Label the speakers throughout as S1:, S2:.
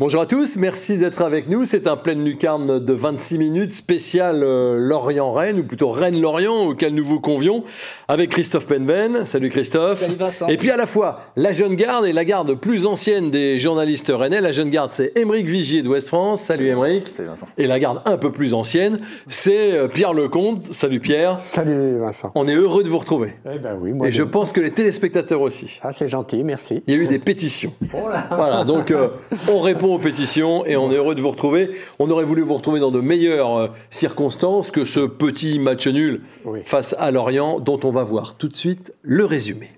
S1: Bonjour à tous, merci d'être avec nous. C'est un plein lucarne de 26 minutes spécial euh, Lorient-Rennes, ou plutôt Rennes-Lorient, auquel nous vous convions, avec Christophe Penven. Salut Christophe.
S2: Salut Vincent.
S1: Et puis à la fois la jeune garde et la garde plus ancienne des journalistes rennais. La jeune garde, c'est Émeric Vigier de West France. Salut Émeric.
S3: Salut Vincent.
S1: Et la garde un peu plus ancienne, c'est euh, Pierre Lecomte. Salut Pierre.
S4: Salut Vincent.
S1: On est heureux de vous retrouver.
S4: Eh ben oui, moi
S1: Et je pense que les téléspectateurs aussi.
S4: Ah, c'est gentil, merci.
S1: Il y a eu des pétitions. Voilà, donc euh, on répond aux pétitions et on est heureux de vous retrouver. On aurait voulu vous retrouver dans de meilleures euh, circonstances que ce petit match nul
S4: Oui.
S1: face à Lorient, dont on va voir tout de suite le résumé.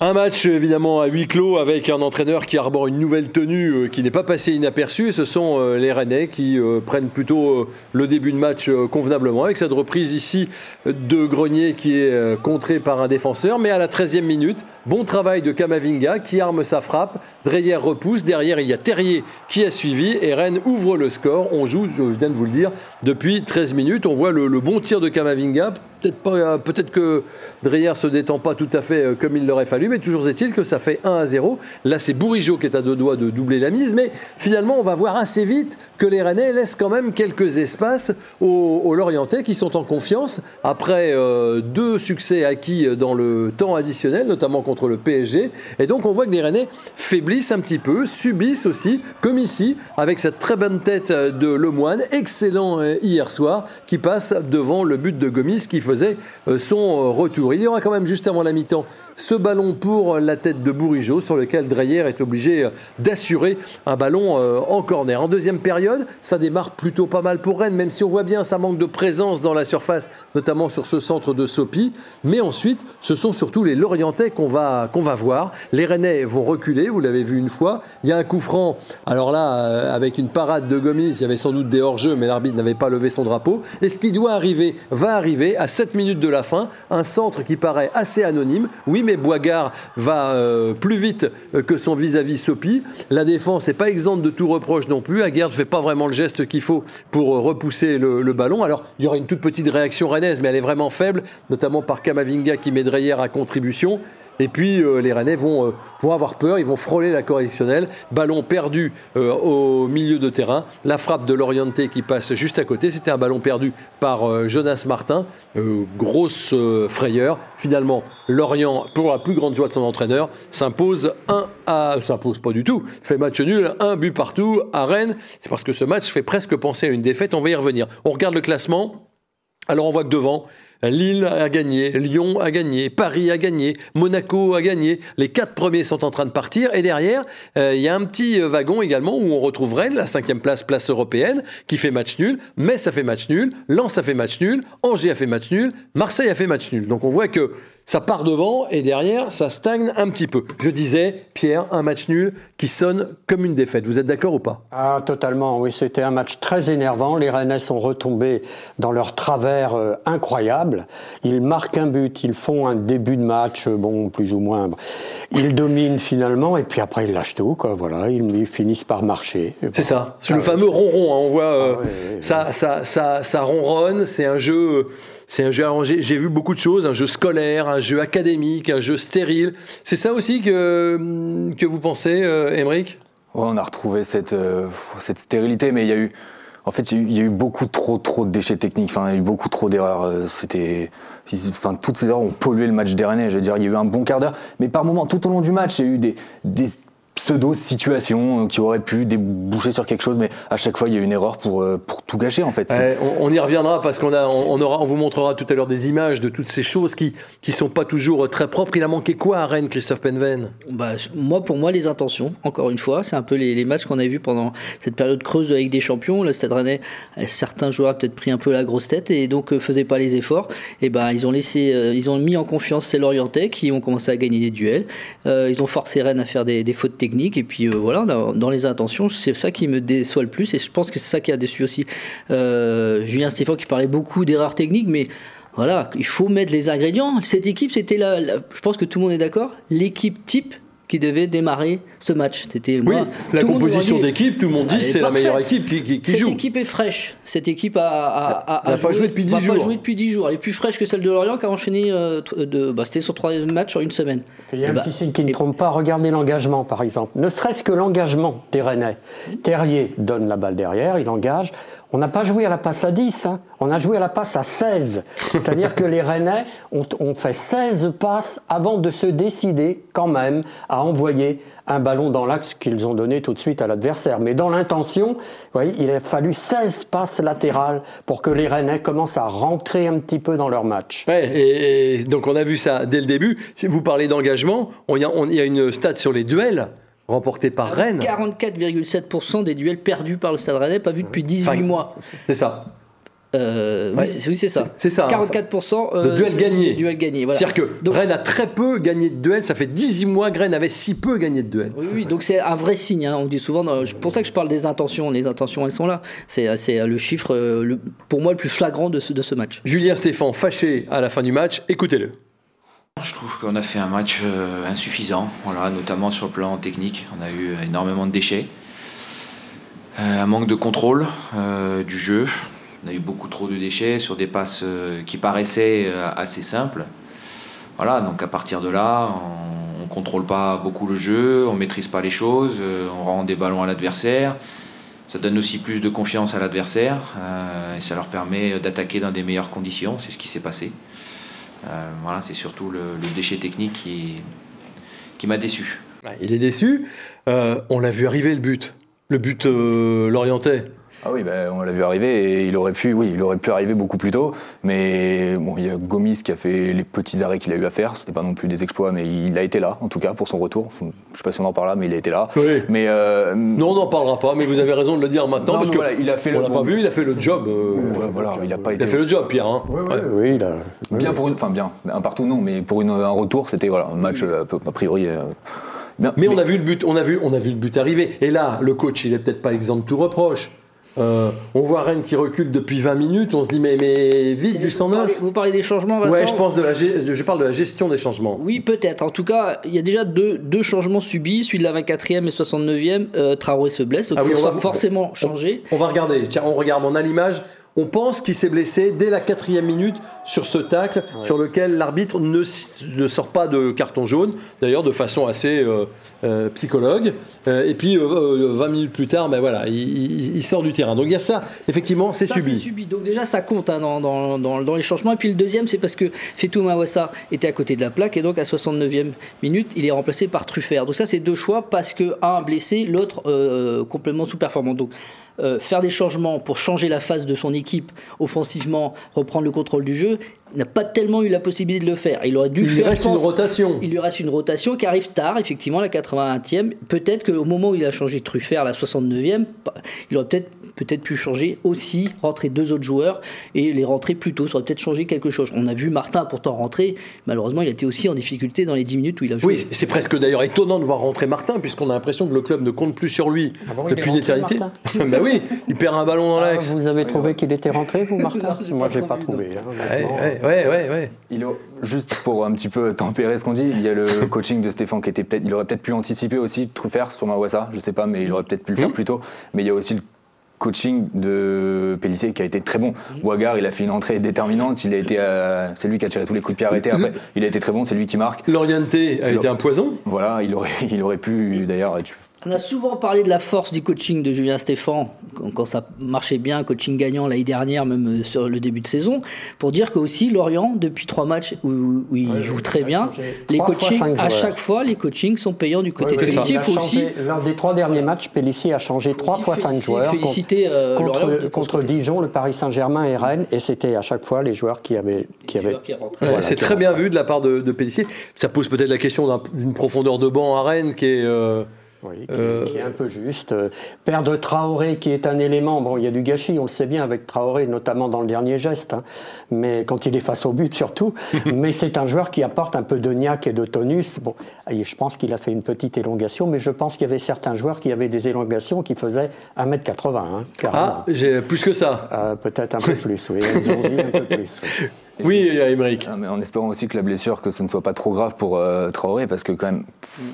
S1: Un match évidemment à huis clos avec un entraîneur qui arbore une nouvelle tenue euh, qui n'est pas passée inaperçue. Ce sont euh, les Rennais qui euh, prennent plutôt le début de match convenablement avec cette reprise ici de Grenier qui est contrée par un défenseur. Mais à la 13e minute, bon travail de Kamavinga qui arme sa frappe. Dreyer repousse. Derrière, il y a Terrier qui a suivi et Rennes ouvre le score. On joue, je viens de vous le dire, depuis 13 minutes. On voit le, bon tir de Kamavinga. Peut-être peut-être que Dreyer se détend pas tout à fait comme il l'aurait fallu, mais toujours est-il que ça fait 1 à 0. Là, c'est Bourigeau qui est à deux doigts de doubler la mise, mais finalement, on va voir assez vite que les Rennais laissent quand même quelques espaces aux, Lorientais qui sont en confiance après euh, deux succès acquis dans le temps additionnel, notamment contre le PSG. Et donc, on voit que les Rennais faiblissent un petit peu, subissent aussi, comme ici, avec cette très bonne tête de Lemoine, excellent euh, hier soir, qui passe devant le but de Gomis qui faisait euh, son retour. Il y aura quand même juste avant la mi-temps ce ballon pour la tête de Bourigeau sur lequel Dreyer est obligé d'assurer un ballon euh, en corner. En deuxième période, ça démarre plutôt pas mal pour Rennes, même si on voit bien ça manque de présence dans la surface, notamment sur ce centre de Sopi. Mais ensuite, ce sont surtout les Lorientais qu'on va, qu'on va voir. Les Rennais vont reculer, vous l'avez vu une fois. Il y a un coup franc. Alors là, euh, avec une parade de Gomis, il y avait sans doute des hors-jeux, mais l'arbitre n'avait pas levé son drapeau. Et ce qui doit arriver va arriver à 7 minutes de la fin. Un centre qui paraît assez anonyme. Oui, mais Boigard va euh, plus vite euh, que son vis-à-vis Sopi. La défense n'est pas exempte de tout reproche non plus. Aguerd ne fait pas vraiment le geste qu'il faut pour euh, repousser le, le ballon. Alors, il y aura une toute petite réaction rennaise, mais elle est vraiment faible, notamment par Kamavinga qui met Dreyer à contribution. Et puis euh, les Rennais vont, euh, vont avoir peur, ils vont frôler la correctionnelle. Ballon perdu euh, au milieu de terrain. La frappe de Lorienté qui passe juste à côté. C'était un ballon perdu par Jonas Martin. Grosse frayeur. Finalement, Lorient, pour la plus grande joie de son entraîneur, s'impose 1 à. s'impose pas du tout. Fait match nul, un but partout à Rennes. C'est parce que ce match fait presque penser à une défaite. On va y revenir. On regarde le classement. Alors on voit que devant, Lille a gagné, Lyon a gagné, Paris a gagné, Monaco a gagné. Les quatre premiers sont en train de partir. Et derrière, euh, il y a un petit euh, wagon également où on retrouve Rennes, la cinquième place, place européenne, qui fait match nul. Metz a fait match nul, Lens a fait match nul, Angers a fait match nul, Marseille a fait match nul. Donc on voit que ça part devant et derrière, ça stagne un petit peu. Je disais, Pierre, un match nul qui sonne comme une défaite. Vous êtes d'accord ou pas?
S4: Ah, totalement, oui, c'était un match très énervant. Les Rennais sont retombés dans leur travers euh, incroyable. Ils marquent un but, ils font un début de match, euh, bon, plus ou moins. Ils dominent finalement, et puis après, ils lâchent tout, quoi, voilà. Ils, ils finissent par marcher.
S1: C'est ça, c'est
S4: Ah,
S1: le fameux ronron. hein. On voit, euh,
S4: Ah,
S1: ça, ça, ça, ça ronronne. C'est un jeu, c'est un jeu arrangé. J'ai vu beaucoup de choses, un jeu scolaire, un jeu académique, un jeu stérile. C'est ça aussi que que vous pensez, euh, Émeric?
S3: Ouais, on a retrouvé cette, euh, cette stérilité, mais il y a eu, en fait, il y a eu- beaucoup trop, trop de déchets techniques. Il y a eu beaucoup trop d'erreurs. Euh, C'était, enfin, toutes ces erreurs ont pollué le match Rennais. Je veux dire, il y a eu un bon quart d'heure, mais par moments, tout au long du match, il y a eu des, des pseudo-situations euh, qui auraient pu déboucher sur quelque chose, mais à chaque fois, il y a eu une erreur pour, euh, pour tout gâcher, en fait.
S1: Ouais, on, on y reviendra parce qu'on a, on, on aura, on vous montrera tout à l'heure des images de toutes ces choses qui qui sont pas toujours euh, très propres. Il a manqué quoi à Rennes, Christophe Penven?
S2: Bah, moi, pour moi, les intentions, encore une fois, c'est un peu les, les matchs qu'on a vus pendant cette période creuse de la Ligue des Champions. Le Stade Rennais, certains joueurs ont peut-être pris un peu la grosse tête et donc euh, faisaient pas les efforts. Et ben, ils ont laissé, euh, ils ont mis en confiance ces Lorientais qui ont commencé à gagner des duels. Euh, ils ont forcé Rennes à faire des, des fautes techniques. Et puis voilà, dans, les intentions, c'est ça qui me déçoit le plus. Et je pense que c'est ça qui a déçu aussi Julien Stéphane qui parlait beaucoup d'erreurs techniques, mais voilà, il faut mettre les ingrédients. Cette équipe, c'était là, je pense que tout le monde est d'accord, l'équipe type qui devait démarrer ce match.
S1: C'était oui, la composition d'équipe, tout le monde dit c'est la meilleure équipe qui, qui,
S2: Cette
S1: joue.
S2: Cette équipe est fraîche. Cette équipe a,
S1: a, pas joué depuis 10 jours.
S2: Pas joué depuis 10 jours. Elle est plus fraîche que celle de Lorient qui a enchaîné euh, de, bah, c'était sur trois matchs en une semaine.
S4: Il y a un bah, petit signe qui ne trompe pas. Regardez l'engagement, par exemple. Ne serait-ce que l'engagement des Rennais. Terrier donne la balle derrière, il engage. On n'a pas joué à la passe à 10, hein. on a joué à la passe à 16. C'est-à-dire que les Rennais ont, ont, fait 16 passes avant de se décider quand même à envoyer un ballon dans l'axe qu'ils ont donné tout de suite à l'adversaire. Mais dans l'intention, il a fallu 16 passes latérales pour que les Rennais commencent à rentrer un petit peu dans leur match.
S1: Ouais, et, donc on a vu ça dès le début. Si vous parlez d'engagement, il y, y, a une stat sur les duels remporté par Rennes.
S2: 44,7% des duels perdus par le Stade Rennais, pas vu depuis 18 mois.
S1: C'est ça.
S2: Euh, oui, c'est ça.
S1: C'est ça.
S2: 44%
S1: euh, de duels gagnés.
S2: Duels gagnés voilà.
S1: C'est-à-dire que Rennes a très peu gagné de duels. Ça fait 18 mois que Rennes avait si peu gagné de duels.
S2: Oui, oui donc c'est un vrai signe. Hein. On dit souvent, c'est pour ça que je parle des intentions. Les intentions, elles sont là. C'est le chiffre, euh, le, pour moi, le plus flagrant de ce, de ce match.
S1: Julien Stéphan, fâché à la fin du match. Écoutez-le.
S5: Je trouve qu'on a fait un match euh, insuffisant, voilà, notamment sur le plan technique. On a eu énormément de déchets, euh, un manque de contrôle euh, du jeu. On a eu beaucoup trop de déchets sur des passes qui paraissaient assez simples. Voilà, donc à partir de là, on ne contrôle pas beaucoup le jeu, on ne maîtrise pas les choses, on rend des ballons à l'adversaire. Ça donne aussi plus de confiance à l'adversaire et ça leur permet d'attaquer dans des meilleures conditions. C'est ce qui s'est passé. Euh, voilà, c'est surtout le, déchet technique qui, qui m'a déçu.
S1: Il est déçu. Euh, on l'a vu arriver le but. Le but euh, l'orientait.
S3: Ah oui, ben, on l'a vu arriver et il aurait pu, oui, il aurait pu arriver beaucoup plus tôt. Mais bon, il y a Gomis qui a fait les petits arrêts qu'il a eu à faire. C'était pas non plus des exploits, mais il a été là, en tout cas, pour son retour. Je sais pas si on en parle là, mais il a été là.
S1: Oui.
S3: Mais
S1: euh, non, on n'en parlera pas. Mais vous avez raison de le dire maintenant parce que
S3: il a fait on
S1: l'a pas vu, il a fait le job. Euh,
S3: voilà, il a pas
S1: été. Il a fait le job, Pierre. Hein.
S4: Oui, oui, il a...
S3: bien pour une, enfin bien, un partout non, mais pour une, un retour, c'était voilà un match euh, a priori.
S1: mais, on a vu le but, on a vu, on a vu le but arriver. Et là, le coach, il est peut-être pas exempt de tout reproche. Euh, on voit Rennes qui recule depuis 20 minutes, on se dit mais, mais vite du 109.
S2: Vous parlez des changements, Vincent
S1: Ouais, je pense de la, je parle de la gestion des changements.
S2: Oui, peut-être. En tout cas, il y a déjà deux, deux changements subis, celui de la 24e et 69e. Euh, Traoré se blesse, donc ah il va forcément changer.
S1: On, va regarder. Tiens, on regarde, on a l'image. On pense qu'il s'est blessé dès la quatrième minute sur ce tacle sur lequel l'arbitre ne, ne, sort pas de carton jaune, d'ailleurs de façon assez euh, euh, psychologue. Euh, et puis 20 minutes plus tard, ben voilà, il, sort du terrain. Donc il y a ça, effectivement, c'est subi.
S2: subi. Donc déjà ça compte hein, dans, dans, dans, les changements. Et puis le deuxième, c'est parce que Fetou Mawassa était à côté de la plaque et donc à 69e minute, il est remplacé par Truffert. Donc ça, c'est deux choix parce que un blessé, l'autre complètement sous-performant. Donc euh, faire des changements pour changer la phase de son équipe offensivement, reprendre le contrôle du jeu, n'a pas tellement eu la possibilité de le faire. Il aurait dû
S1: il
S2: faire.
S1: lui reste une rotation.
S2: Il lui reste une rotation qui arrive tard, effectivement, la 81e. Peut-être qu'au moment où il a changé Truffert, la 69e, il aurait peut-être peut-être pu changer aussi, rentrer deux autres joueurs et les rentrer plus tôt. Ça aurait peut-être changé quelque chose. On a vu Martin pourtant rentrer. Malheureusement, il a été aussi en difficulté dans les 10 minutes où il a joué.
S1: Oui, c'est presque d'ailleurs étonnant de voir rentrer Martin, puisqu'on a l'impression que le club ne compte plus sur lui ah depuis une éternité. ben oui, il perd un ballon dans ah, l'axe.
S4: vous avez trouvé qu'il était rentré, vous, Martin Moi, je n'ai pas trouvé.
S1: Hein, ouais, ouais, ouais,
S3: Il juste pour un petit peu tempérer ce qu'on dit, il y a le coaching de Stéphane qui était peut-être, il aurait peut-être pu anticiper aussi Truffert sur Mawassa, je sais pas, mais il aurait peut-être pu le faire plus tôt. Mais il y a aussi le coaching de Pellissier qui a été très bon. Ouagar, il a fait une entrée déterminante. Il a été, c'est lui qui a tiré tous les coups de pied arrêtés. Après, il a été très bon. C'est lui qui marque.
S1: L'orienté a été un poison.
S3: Voilà, il aurait, il aurait pu d'ailleurs.
S2: On a souvent parlé de la force du coaching de Julien Stéphan, quand ça marchait bien, coaching gagnant l'année dernière, même euh, sur le début de saison, pour dire que aussi Lorient, depuis trois matchs où, il joue très bien, les coachings, à chaque fois, les coachings sont payants du côté de Pellissier.
S4: Il aussi... Lors des trois derniers matchs, Pellissier a changé trois fois cinq joueurs
S2: féliciter, euh,
S4: contre, contre Dijon, le Paris Saint-Germain et Rennes, et c'était à chaque fois les joueurs qui avaient. Qui avaient
S1: c'est très bien vu de la part de, de Pellissier. Ça pose peut-être la question d'une profondeur de banc à Rennes qui est. Euh,
S4: Oui, qui, est un peu juste. Père de Traoré, qui est un élément, bon, il y a du gâchis, on le sait bien avec Traoré, notamment dans le dernier geste, hein, mais quand il est face au but surtout. mais c'est un joueur qui apporte un peu de niaque et de tonus. Bon, je pense qu'il a fait une petite élongation, mais je pense qu'il y avait certains joueurs qui avaient des élongations qui faisaient 1m80. Hein,
S1: ah, j'ai plus que ça.
S4: Peut-être un peu plus, oui. un peu plus. Oui.
S1: Oui, Émeric.
S3: Ah, mais en espérant aussi que la blessure, que ce ne soit pas trop grave pour euh, Traoré, parce que quand même,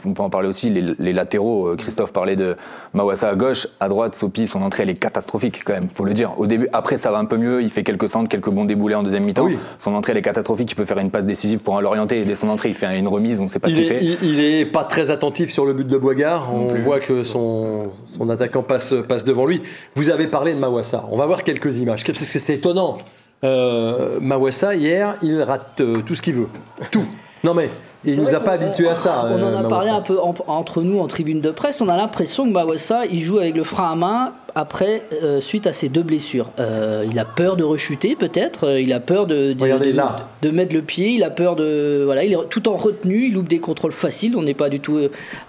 S3: on peut en parler aussi, les, latéraux, euh, Christophe parlait de Mawassa à gauche, à droite, Sopi, son entrée, elle est catastrophique quand même, faut le dire. Au début, après, ça va un peu mieux, il fait quelques centres, quelques bons déboulés en deuxième mi-temps. Son entrée, elle est catastrophique, il peut faire une passe décisive pour l'orienter, et dès son entrée, il fait une remise, on ne sait pas ce qu'il fait.
S1: Il, est pas très attentif sur le but de Boigard, on voit que son, son attaquant passe, passe devant lui. Vous avez parlé de Mawassa, on va voir quelques images, parce que c'est étonnant. Euh, Mawassa, hier, il rate euh, tout ce qu'il veut. Tout. Non mais, il nous a pas habitués à ça.
S2: On en a euh, parlé un peu entre nous en tribune de presse. On a l'impression que Mawassa, il joue avec le frein à main après, euh, suite à ces deux blessures. Euh, il a peur de rechuter, peut-être. Il a peur de, de, mettre le pied. Il a peur de. Voilà, il est tout en retenue. Il loupe des contrôles faciles. On n'est pas du tout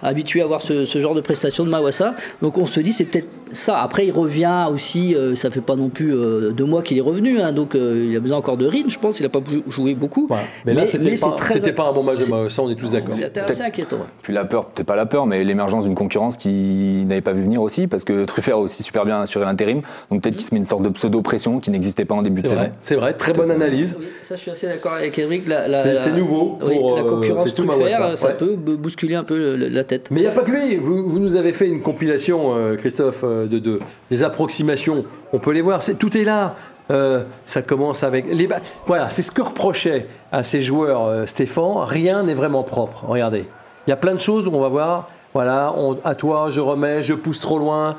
S2: habitué à voir ce, genre de prestation de Mawassa. Donc on se dit, c'est peut-être ça. Après, il revient aussi. ça fait pas non plus deux mois qu'il est revenu. Hein, donc il a besoin encore de rythme, je pense. Il n'a pas joué beaucoup.
S1: Mais, là, c'était pas, pas, un bon match de Mawassa, on est tous d'accord.
S2: C'était assez inquiétant.
S3: Puis la peur, peut-être pas la peur, mais l'émergence d'une concurrence qui n'avait pas vu venir aussi, parce que Truffert aussi super bien assuré l'intérim. Donc peut-être qu'il se met une sorte de pseudo-pression qui n'existait pas en début de saison.
S1: C'est vrai, très bonne analyse.
S2: ça, je suis assez d'accord avec Eric.
S1: C'est nouveau.
S2: Pour, la euh, concurrence tout faire, ça peut bousculer un peu la tête.
S1: Mais il n'y a pas que lui. Vous, vous, nous avez fait une compilation, euh, Christophe, euh, de, de, des approximations. On peut les voir. tout est là. Ça commence avec les voilà, c'est ce que reprochait à ces joueurs Stéphane. Rien n'est vraiment propre. Regardez, il y a plein de choses où on va voir voilà, à toi, je remets, je pousse trop loin,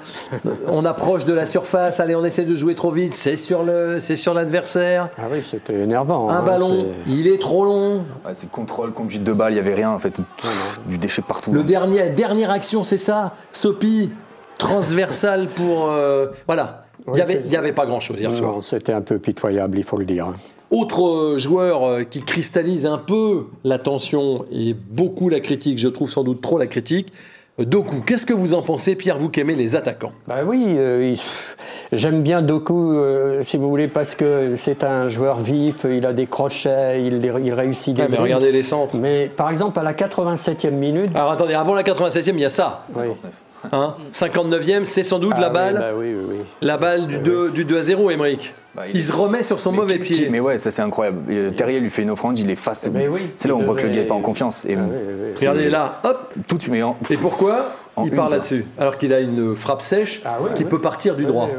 S1: on approche de la surface, allez, on essaie de jouer trop vite, c'est sur le, c'est sur l'adversaire.
S4: Ah oui, c'était énervant.
S1: Un
S4: hein,
S1: ballon, il est trop long.
S3: c'est contrôle, conduite de balle, il y avait rien en fait, du déchet partout.
S1: Le dernier, dernière action, c'est ça, Sopi, transversal pour, euh, voilà. Il n'y avait, pas grand-chose hier soir.
S4: C'était un peu pitoyable, il faut le dire.
S1: Autre euh, joueur euh, qui cristallise un peu l'attention et beaucoup la critique, je trouve sans doute trop la critique, euh, Doku. Qu'est-ce que vous en pensez, Pierre, vous qui aimez les attaquants?
S4: Bah oui, j'aime bien Doku, si vous voulez, parce que c'est un joueur vif, il a des crochets, il, il réussit des
S1: mais regardez les centres.
S4: Mais par exemple, à la 87e minute...
S1: Alors attendez, avant la 87e, il y a ça. Oui. 59e, hein c'est sans doute la ah balle.
S4: Bah
S1: la balle du, 2, du 2 à 0, Emmerich. Bah, il, se remet sur son mauvais pied.
S3: Mais ouais, ça c'est incroyable. Terrier lui fait une offrande, il est face. c'est là où on voit que le gars n'est pas en confiance. Et
S1: ah Regardez là, hop.
S3: Tout tu
S1: Et pourquoi il part là-dessus Alors qu'il a une frappe sèche ah qui peut partir du droit.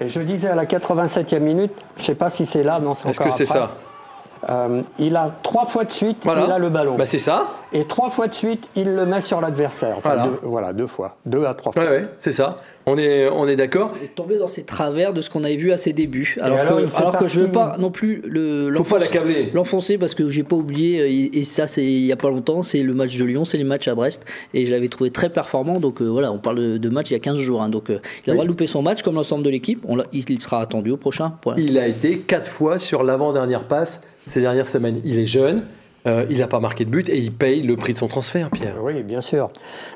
S4: Et je disais à la 87e minute, je ne sais pas si c'est là, non, c'est
S1: Est-ce que c'est ça
S4: euh, il a trois fois de suite, il a le ballon.
S1: Bah c'est ça.
S4: Et trois fois de suite, il le met sur l'adversaire. voilà. Deux, fois. Deux à trois fois.
S1: Ouais, c'est ça. On est, on est d'accord.
S2: Il est tombé dans ses travers de ce qu'on avait vu à ses débuts. Alors, que, je ne veux pas non plus le,
S1: Faut pas l'accabler.
S2: l'enfoncer parce que j'ai pas oublié, euh, et, ça c'est il y a pas longtemps, c'est le match de Lyon, c'est les matchs à Brest. Et je l'avais trouvé très performant. Donc euh, voilà, on parle de, match il y a 15 jours. Hein. donc il a le droit de louper son match comme l'ensemble de l'équipe. Il sera attendu au prochain.
S1: Il a été quatre fois sur l'avant-dernière passe ces dernières semaines. Il est jeune, euh, il n'a pas marqué de but et il paye le prix de son transfert, Pierre.
S4: Oui, bien sûr.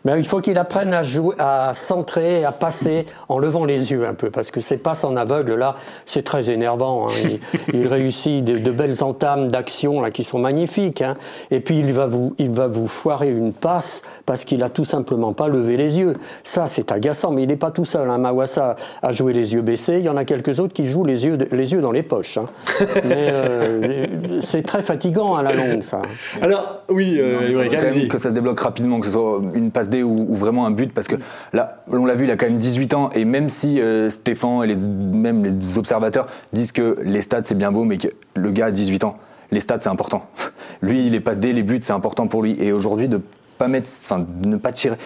S4: Mais il faut qu'il apprenne à jouer, à centrer, à passer en levant les yeux un peu, parce que ces passes en aveugle là, c'est très énervant. Hein. Il, réussit de, belles entames d'action là qui sont magnifiques, hein. et puis il va vous, il va vous foirer une passe parce qu'il a tout simplement pas levé les yeux. Ça, c'est agaçant. Mais il n'est pas tout seul. Hein. Mawassa a joué les yeux baissés. Il y en a quelques autres qui jouent les yeux, les yeux dans les poches. Hein. Mais euh, c'est très fatigant à la longue, ça.
S1: Alors, oui, euh,
S3: il quand même que ça se débloque rapidement, que ce soit une passe D ou, vraiment un but, parce que là, on l'a vu, il a quand même 18 ans, et même si euh, Stéphane et les, même les observateurs disent que les stats c'est bien beau, mais que le gars a 18 ans, les stats c'est important. Lui, les passes D, les buts c'est important pour lui, et aujourd'hui de pas mettre, enfin, ne pas tirer.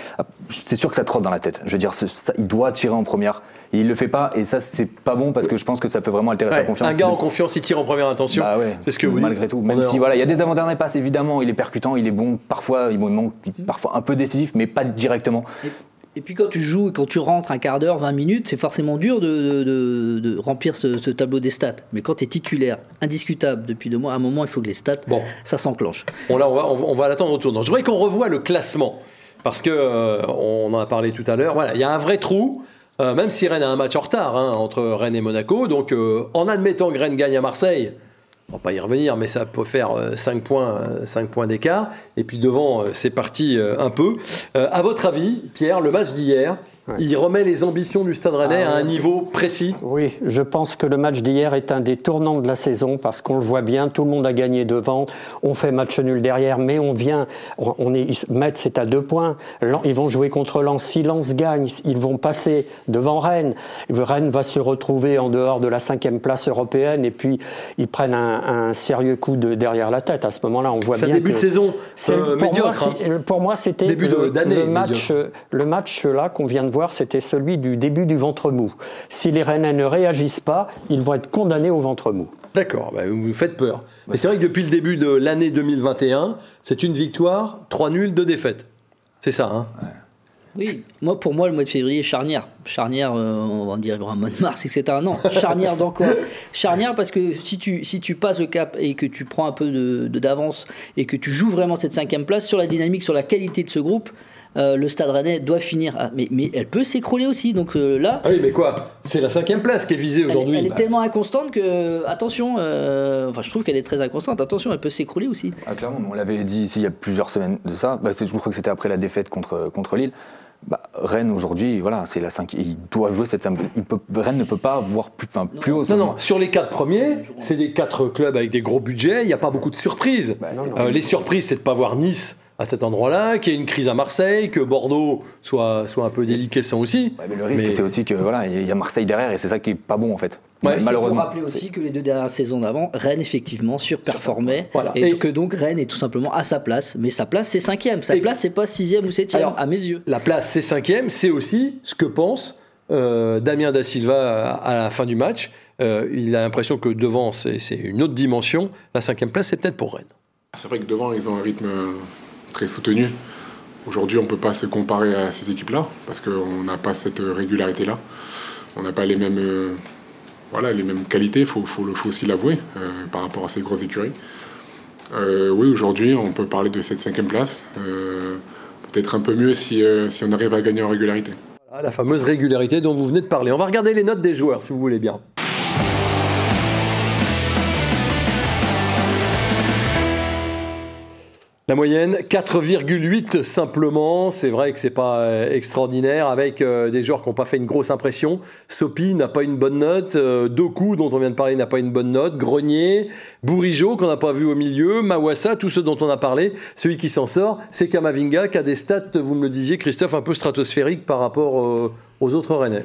S3: C'est sûr que ça trotte dans la tête. Je veux dire, il doit tirer en première. Et il le fait pas, et ça, c'est pas bon parce que je pense que ça peut vraiment altérer sa confiance.
S1: Un gars en confiance, il tire en première intention.
S3: Bah ouais, c'est ce que vous Malgré tout. Même si, voilà, il y a des avant-derniers passes, évidemment, il est percutant, il est bon, parfois, il manque, parfois un peu décisif, mais pas directement.
S2: Et puis quand tu joues et quand tu rentres un quart d'heure, 20 minutes, c'est forcément dur de, de, remplir ce, tableau des stats. Mais quand tu es titulaire, indiscutable depuis deux mois, à un moment, il faut que les stats, bon. ça s'enclenche.
S1: Bon, là, on va, on va l'attendre au tournant. Je voudrais qu'on revoie le classement parce que euh, on en a parlé tout à l'heure. Voilà, il y a un vrai trou. euh, même si Rennes a un match en retard hein, entre Rennes et Monaco, donc euh, en admettant que Rennes gagne à Marseille, on va pas y revenir, mais ça peut faire 5 points, euh, cinq points d'écart. Et puis devant, euh, c'est parti euh, un peu. Euh, à votre avis, Pierre, le match d'hier,
S4: Ouais.
S1: il remet les ambitions du Stade Rennais
S4: Ah,
S1: à un niveau précis
S4: Oui, je pense que le match d'hier est un des tournants de la saison parce qu'on le voit bien, tout le monde a gagné devant, on fait match nul derrière, mais on vient, on est, Metz c'est à deux points, ils vont jouer contre Lens, si Lens gagne, ils vont passer devant Rennes, Rennes va se retrouver en dehors de la cinquième place européenne et puis ils prennent un, un sérieux coup de derrière la tête. À ce moment-là, on voit
S1: C'est un
S4: bien
S1: début
S4: que
S1: de saison
S4: c'est-
S1: euh,
S4: pour, moi,
S1: médiocre. hein.
S4: c'est- pour moi, c'était le, match,
S1: médiocre.
S4: le match là qu'on vient de voir, c'était celui du début du ventre mou. Si les Rennais ne réagissent pas, ils vont être condamnés au ventre mou.
S1: D'accord, bah, vous me faites peur. Mais c'est vrai que depuis le début de l'année 2021, c'est une victoire, 3 nuls, 2 défaites. C'est ça, hein?
S2: Oui, moi pour moi le mois de février charnière, charnière, euh, on va me dire un mois de mars, etc. Non, charnière dans quoi? Charnière parce que si tu si tu passes le cap et que tu prends un peu de de- d'avance et que tu joues vraiment cette cinquième place sur la dynamique, sur la qualité de ce groupe, euh, le Stade Rennais doit finir. ah, mais mais elle peut s'écrouler aussi. Donc euh, là,
S1: Ah oui, mais quoi? C'est la cinquième place qui est visée aujourd'hui.
S2: elle est
S1: Bah,
S2: tellement inconstante que attention. euh, enfin, je trouve qu'elle est très inconstante. Attention, elle peut s'écrouler aussi.
S3: Ah, clairement, on l'avait dit ici il y a plusieurs semaines de ça. Bah, c'est- je crois que c'était après la défaite contre, contre Lille. Bah, Rennes aujourd'hui, voilà, c'est la cinquième. Ils doivent jouer cette cinquième. il peut- Rennes ne peut pas avoir plus, enfin, plus haut.
S1: Non, non, sur les quatre premiers, c'est des quatre clubs avec des gros budgets, il n'y a pas beaucoup de surprises.
S4: non, non.
S1: Euh, les surprises, c'est de ne pas voir Nice à cet endroit-là, qu'il y ait une crise à Marseille, que Bordeaux soit, soit un peu déliquescent aussi.
S3: Ouais, mais le risque,
S1: Mais-
S3: c'est aussi que voilà, il y a Marseille derrière et c'est ça qui est pas bon en fait.
S1: Ouais,
S3: malheureusement.
S2: Pour rappeler aussi que les deux dernières saisons d'avant, Rennes effectivement surperformait
S1: Voilà.
S2: et,
S1: Et-
S2: que donc Rennes est tout simplement à sa place. Mais sa place c'est cinquième, sa
S1: Et-
S2: place c'est pas sixième ou septième
S1: Alors,
S2: à mes yeux.
S1: La place, c'est cinquième, c'est aussi ce que pense euh, Damien Da Silva à, la fin du match. Euh, il a l'impression que devant, c'est c'est une autre dimension. La cinquième place, c'est peut-être pour Rennes.
S6: C'est vrai que devant, ils ont un rythme euh, très soutenu. Aujourd'hui, on ne peut pas se comparer à ces équipes-là parce qu'on n'a pas cette régularité-là. On n'a pas les mêmes, euh, voilà, les mêmes qualités, il faut, faut, faut aussi l'avouer, euh, par rapport à ces grosses écuries. Euh, oui, aujourd'hui, on peut parler de cette cinquième place. Peut-être un peu mieux si, si on arrive à gagner en régularité.
S1: La fameuse régularité dont vous venez de parler. On va regarder les notes des joueurs, si vous voulez bien. La moyenne, 4,8 simplement. C'est vrai que c'est pas euh, extraordinaire avec euh, des joueurs qui n'ont pas fait une grosse impression. Sopi n'a pas une bonne note. euh, Doku, dont on vient de parler, n'a pas une bonne note. Grenier, Bourigeau, qu'on n'a pas vu au milieu. Mawassa, tous ceux dont on a parlé. Celui qui s'en sort, c'est Kamavinga, qui a des stats, vous me le disiez, Christophe, un peu stratosphériques par rapport aux autres Rennais.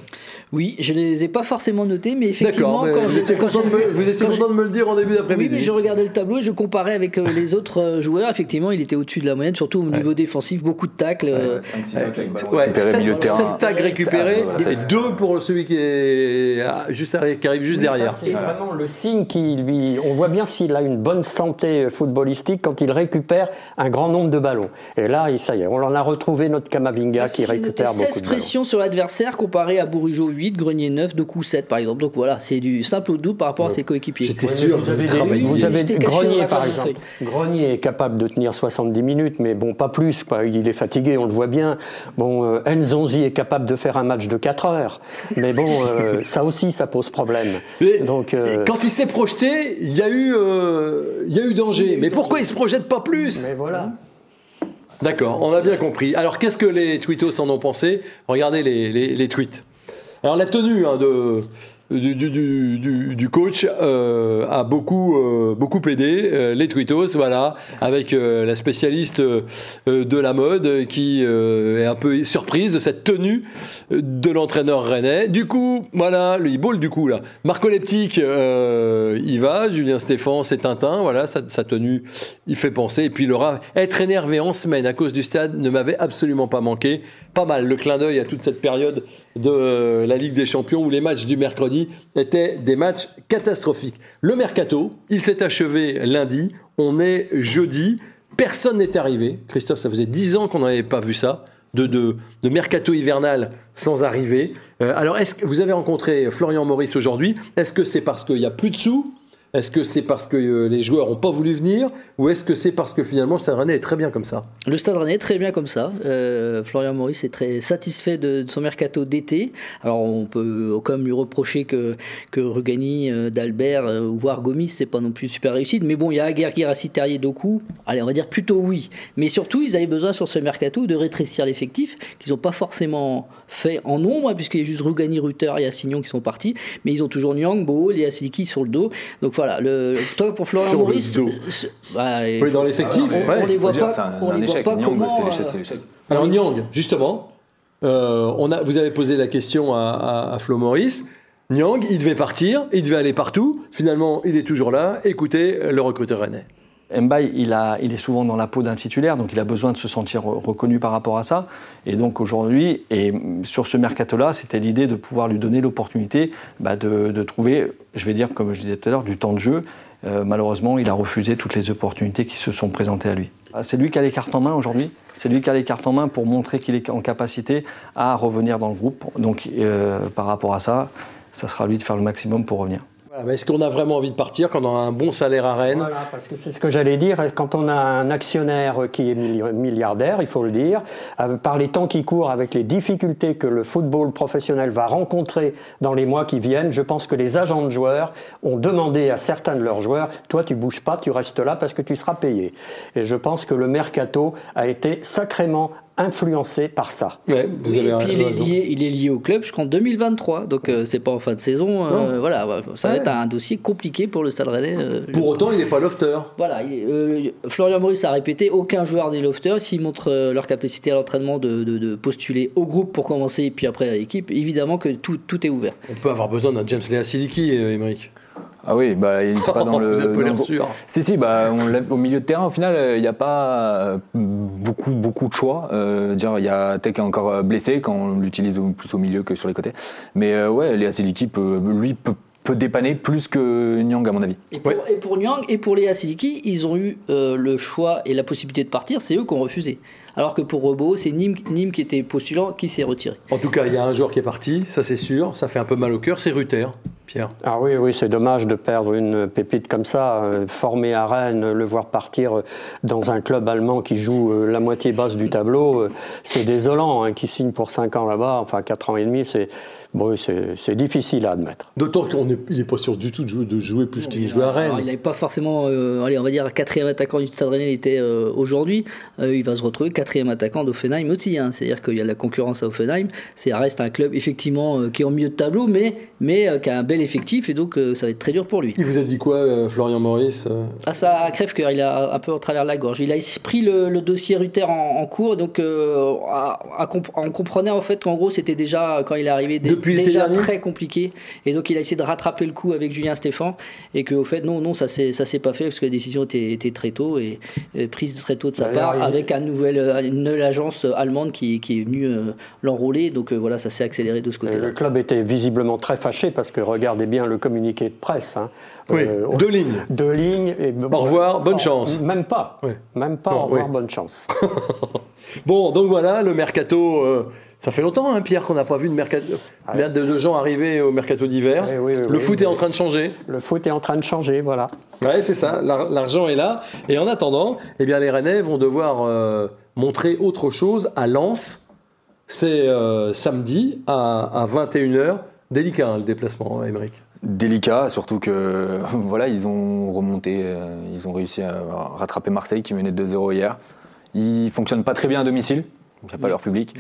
S2: Oui, je les ai pas forcément notés, mais effectivement,
S1: mais
S2: quand
S1: vous
S2: je-
S1: étiez
S2: quand
S1: content de me- vous étiez
S2: quand
S1: content de me le dire en début
S2: Oui,
S1: d'après-midi.
S2: mais je regardais le tableau et je comparais avec euh, les autres euh, joueurs. Effectivement, il était au-dessus de la moyenne, surtout au niveau défensif, beaucoup de tacles. euh,
S3: 5-6 tacles avec ballon
S1: Ouais,
S3: récupéré,
S1: 7,
S3: milieu de terrain.
S1: tags récupérés et
S3: c'est-
S1: 2 pour celui qui, est ah, juste, arri- qui arrive juste derrière.
S4: C'est vraiment le signe qui lui. On voit bien s'il a une bonne santé footballistique quand il récupère un grand nombre de ballons. Et là, ça y est, on en a retrouvé notre Kamavinga qui récupère
S2: 16
S4: beaucoup de ballons.
S2: pressions sur l'adversaire comparé à Bourigeau 8, Grenier 9, Doku 7 par exemple. Donc voilà, c'est du simple au double par rapport à ses coéquipiers.
S1: J'étais sûr
S4: Vous avez,
S1: vous travailliez.
S4: vous avez Grenier, par exemple. Grenier est capable de tenir 70 minutes, mais bon, pas plus. Quoi. Il est fatigué, on le voit bien. Bon, euh, Nzonzi est capable de faire un match de 4 heures. Mais bon, euh, ça aussi, ça pose problème. Donc, euh,
S1: Quand il s'est projeté, il y a eu, euh, il y a eu danger. Mais pourquoi il se projette pas plus?
S4: Mais voilà.
S1: D'accord, on a bien compris. Alors, qu'est-ce que les tweetos en ont pensé? Regardez les, les- les tweets. Alors, la tenue hein, de, du, du- du- du- coach euh, a beaucoup, euh, beaucoup aidé. Euh, les tweetos, voilà, avec euh, la spécialiste euh, de la mode qui euh, est un peu surprise de cette tenue de l'entraîneur rennais. Du coup, voilà, le ball du coup là. Marco Leptic, euh, il va. Julien Stéphan, c'est Tintin. Voilà, sa, sa tenue, il fait penser. Et puis Laura, être énervé en semaine à cause du stade ne m'avait absolument pas manqué. Pas mal le clin d'œil à toute cette période de euh, la Ligue des Champions où les matchs du mercredi étaient des matchs catastrophiques. Le mercato, il s'est achevé lundi. On est jeudi. Personne n'est arrivé. Christophe, ça faisait 10 ans qu'on n'avait pas vu ça. De mercato hivernal sans arriver. Euh, alors, est-ce que vous avez rencontré Florian Maurice aujourd'hui Est-ce que c'est parce qu'il n'y a plus de sous Est-ce que c'est parce que euh, les joueurs n'ont pas voulu venir ou est-ce que c'est parce que finalement le Stade Rennais est très bien comme ça?
S2: Le Stade Rennais est très bien comme ça. Euh, Florian Maurice est très satisfait de, son mercato d'été. Alors on peut quand même lui reprocher que, que Rugani, euh, d'Albert ou voire Gomis, c'est pas non plus super réussite. Mais bon, il y a Assis, Terrier, Doku. Allez, on va dire plutôt oui. Mais surtout, ils avaient besoin sur ce mercato de rétrécir l'effectif qu'ils n'ont pas forcément fait en nombre, hein, puisqu'il y a juste Rugani, Rutter et Assignon qui sont partis. Mais ils ont toujours Nyang, Bo, et Asiliki sur le dos. Donc voilà voilà, le, toi pour Florian
S1: Sur le
S2: Maurice,
S1: dos.
S2: bah,
S1: Oui, dans l'effectif.
S2: on,
S1: ouais.
S2: on les voit pas,
S3: c'est un,
S2: on
S3: un
S2: les voit
S3: échec.
S2: pas
S3: Nyang,
S2: comment. euh.
S1: Alors Nyang, justement, euh, on a, vous avez posé la question à, à, à Flo Maurice. Nyang, il devait partir, il devait aller partout. Finalement, il est toujours là. Écoutez le recruteur rennais.
S7: Mbaye, il, est souvent dans la peau d'un titulaire, donc il a besoin de se sentir reconnu par rapport à ça. Et donc aujourd'hui, et sur ce mercato-là, c'était l'idée de pouvoir lui donner l'opportunité bah, de, de trouver, je vais dire, comme je disais tout à l'heure, du temps de jeu. Euh, malheureusement, il a refusé toutes les opportunités qui se sont présentées à lui. Ah, C'est lui qui a les cartes en main aujourd'hui. C'est lui qui a les cartes en main pour montrer qu'il est en capacité à revenir dans le groupe. Donc euh, par rapport à ça, ça sera à lui de faire le maximum pour revenir.
S1: Mais Est-ce qu'on a vraiment envie de partir quand on a un bon salaire à Rennes?
S4: Voilà, parce que c'est ce que j'allais dire. Quand on a un actionnaire qui est milli- milliardaire, il faut le dire, euh, par les temps qui courent, avec les difficultés que le football professionnel va rencontrer dans les mois qui viennent, je pense que les agents de joueurs ont demandé à certains de leurs joueurs Toi, tu bouges pas, tu restes là parce que tu seras payé. Et je pense que le mercato a été sacrément influencé par ça.
S1: Ouais, vous
S2: Et
S1: avez
S2: puis il est, lié, il est lié au club jusqu'en 2023, donc euh, c'est pas en fin de saison. euh, voilà, ouais, ça va
S1: Ouais.
S2: être un dossier compliqué pour le Stade Rennais. euh,
S1: Pour autant, il n'est pas lofter.
S2: Voilà, il euh, Florian Maurice a répété aucun joueur des lofters, s'ils montrent euh, leur capacité à l'entraînement de, de- de postuler au groupe pour commencer, et puis après à l'équipe, évidemment que tout, tout est ouvert.
S1: On peut avoir besoin d'un James Lea Siliki, euh, Émeric.
S3: Ah oui, bah, il n'était pas dans le.
S1: Vous pas
S3: dans
S1: sûr.
S3: Si, si, bah, on au milieu de terrain, au final, euh, il n'y a pas euh, beaucoup, beaucoup de choix. Euh, dire, il y a Tech qui est encore blessé quand on l'utilise plus au milieu que sur les côtés. Mais euh, ouais, Léa Siliki, peut, lui, peut, peut dépanner plus que Nyang, à mon avis.
S2: Et pour, et pour Nyang et pour Léa Siliki, ils ont eu euh, le choix et la possibilité de partir, c'est eux qui ont refusé. Alors que pour Rebo, c'est Nîmes, Nîmes qui était postulant qui s'est retiré.
S1: En tout cas, il y a un joueur qui est parti, ça c'est sûr. Ça fait un peu mal au cœur. C'est Ruther, Pierre.
S4: Ah oui, oui, c'est dommage de perdre une pépite comme ça, euh, formé à Rennes, le voir partir euh, dans un club allemand qui joue la moitié basse du tableau, c'est désolant, hein, qui signe pour 5 ans là-bas, enfin 4 ans et demi, c'est bon, c'est difficile à admettre.
S1: D'autant qu'il n'est pas sûr du tout de jouer, de jouer plus qu'il jouait à
S2: Alors, il
S1: Rennes.
S2: n'avait pas forcément, euh, allez, on va dire, quatrième attaquant du Stade Rennais, il était euh, aujourd'hui. Euh, il va se retrouver quatrième attaquant d'Offenheim aussi. hein. C'est-à-dire qu'il y a de la concurrence à Offenheim. C'est reste un club effectivement euh, qui est en milieu de tableau, mais, mais euh, qui a un bel effectif et donc euh, ça va être très dur pour lui.
S1: Il vous a dit quoi, euh, Florian Maurice euh?
S2: Ah, ça crève cœur, il a un peu en travers de la gorge. Il a pris le, le dossier Ruther en, en cours, donc euh, à- à comp- on comprenait en fait qu'en gros c'était déjà, quand il est arrivé,
S1: Depuis l'été
S2: déjà
S1: dernier
S2: très compliqué. Et donc il a essayé de rattraper le coup avec Julien Stéphan, et qu'au fait, non, non, ça s'est ça s'est pas fait parce que la décision était, était très tôt et, et prise très tôt de sa
S4: D'ailleurs,
S2: part, avec un nouvel, euh, une nouvelle agence allemande qui, qui est venue euh, l'enrôler. Donc euh, voilà, ça s'est accéléré de ce
S4: Et
S2: côté-là.
S4: le club était visiblement très fâché parce que regardez bien le communiqué de presse. hein.
S1: Oui,
S4: Euh,
S1: deux lignes.
S4: Deux lignes. Et,
S1: Au revoir, bonne
S4: Non,
S1: chance.
S4: Même pas.
S1: Oui.
S4: Même pas,
S1: Non,
S4: au revoir,
S1: oui.
S4: bonne chance.
S1: Bon, donc voilà, le mercato. euh, ça fait longtemps, hein, Pierre, qu'on n'a pas vu de, mercato, de, de gens arriver au mercato d'hiver. Le foot est en train de changer.
S4: Le foot est en train de changer, voilà.
S1: Ouais, c'est ça. L'ar- L'argent est là. Et en attendant, eh bien, les Rennais vont devoir euh, montrer autre chose à Lens. C'est euh, samedi à, à 21h. Délicat, hein, le déplacement, hein, Émeric.
S3: Délicat, surtout que voilà, ils ont remonté, euh, ils ont réussi à rattraper Marseille qui menait 2-0 hier. Ils fonctionnent pas très bien à domicile, il n'y a pas leur public.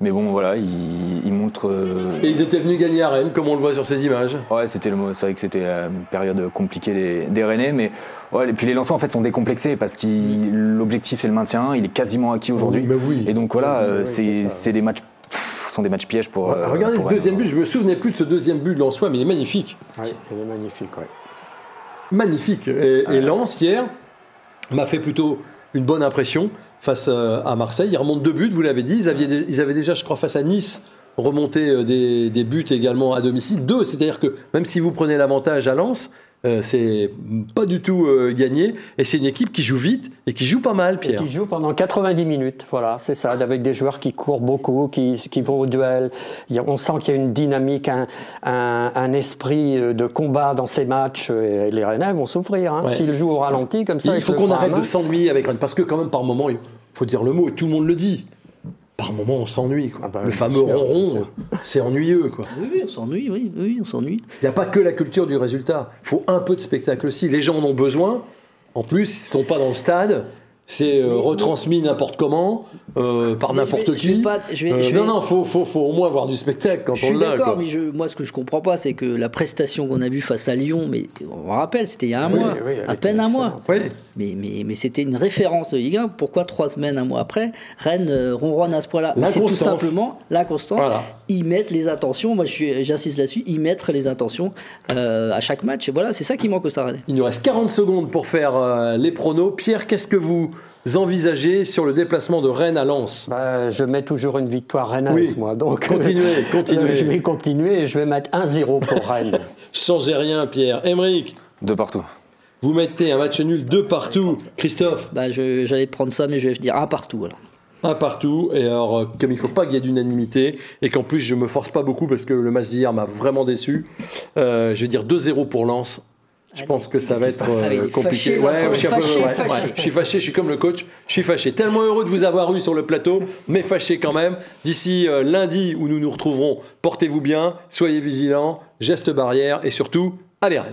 S3: Mais bon, voilà, ils, ils montrent. euh,
S1: Et ils étaient venus gagner à Rennes, comme on le voit sur ces images.
S3: Ouais, c'était le. C'est vrai que c'était euh, une période compliquée des, des Rennais, mais ouais, et puis les Lensois en fait sont décomplexés parce que l'objectif c'est le maintien, il est quasiment acquis aujourd'hui.
S1: Mais oui.
S3: Et donc voilà, c'est des matchs, des matchs pièges pour. euh,
S1: Regardez
S3: pour
S1: ce deuxième but, je me souvenais plus de ce deuxième but de Lensois, mais il est magnifique.
S4: Oui, il est magnifique, ouais.
S1: Magnifique. Et, et Lens, hier, m'a fait plutôt une bonne impression face euh, à Marseille. Ils remontent deux buts, vous l'avez dit. Ils avaient, dé- ils avaient déjà, je crois, face à Nice, remonté euh, des, des buts également à domicile. Deux, c'est-à-dire que même si vous prenez l'avantage à Lens, Euh, c'est pas du tout euh, gagné. Et c'est une équipe qui joue vite et qui joue pas mal, Pierre.
S4: Et qui joue pendant 90 minutes, voilà, c'est ça, avec des joueurs qui courent beaucoup, qui, qui vont au duel. Il y a- on sent qu'il y a une dynamique, un, un- un esprit euh, de combat dans ces matchs. Et les Rennais vont souffrir. Hein.
S1: Ouais.
S4: S'ils jouent au ralenti comme ça,
S1: il faut qu'on arrête de s'ennuyer avec Rennes. Parce que, quand même, par moment, il faut dire le mot, et tout le monde le dit. Par moment, on s'ennuie. quoi.
S4: Ah bah
S1: le fameux
S4: c'est-
S1: ronron, c'est ennuyeux. quoi.
S2: Oui, oui, on s'ennuie, oui, oui, on s'ennuie.
S1: Il n'y a pas que la culture du résultat. Il faut un peu de spectacle aussi. Les gens en ont besoin. En plus, ils ne sont pas dans le stade. C'est euh,
S2: Mais-
S1: retransmis n'importe comment, euh, par
S2: Mais je
S1: n'importe
S2: je
S1: qui.
S2: pas- je vais-
S1: Euh,
S2: je
S1: non, non, faut, faut, faut au moins avoir du spectacle quand
S2: Je
S1: on
S2: suis
S1: l'a.
S2: d'accord,
S1: quoi.
S2: mais je, moi, ce que je comprends pas, c'est que la prestation qu'on a vue face à Lyon, mais on rappelle, c'était il y a un
S4: Oui,
S2: mois,
S4: oui,
S2: à peine un mois. Mais, mais, mais c'était une référence de Ligue 1. Pourquoi trois semaines, un mois après, Rennes euh, ronronne à ce point-là? C'est tout simplement l'inconstance.
S1: Voilà.
S2: Ils mettent les intentions, moi je suis- j'insiste là-dessus, ils mettent les intentions euh, à chaque match. Et voilà, c'est ça qui manque au Stade Rennais.
S1: Il nous reste 40 secondes pour faire euh, les pronos. Pierre, qu'est-ce que vous envisagez sur le déplacement de Rennes à Lens
S4: Bah, je mets toujours une victoire rennaise,
S1: Oui.
S4: moi. Donc,
S1: Continuez,
S4: euh,
S1: continuez.
S4: je vais continuer et je vais mettre 1-0 pour Rennes.
S1: Changez rien, Pierre. Émeric,
S3: De partout.
S1: vous mettez un match nul de partout. Christophe,
S2: Bah, J'allais prendre ça, mais je vais dire un partout. Alors.
S1: un partout. Et alors, euh, comme il ne faut pas qu'il y ait d'unanimité, et qu'en plus je me force pas beaucoup parce que le match d'hier m'a vraiment déçu, euh, je vais dire 2-0 pour Lens. Je pense que ça va être euh, compliqué.
S2: fâché, Vincent,
S1: je suis un peu-
S2: fâché,
S1: ouais,
S2: fâché.
S1: ouais. Je suis fâché, je suis comme le coach. Je suis fâché. Tellement heureux de vous avoir eu sur le plateau, mais fâché quand même. D'ici euh, lundi où nous nous retrouverons, portez-vous bien, soyez vigilants, gestes barrières et surtout, allez Rennes.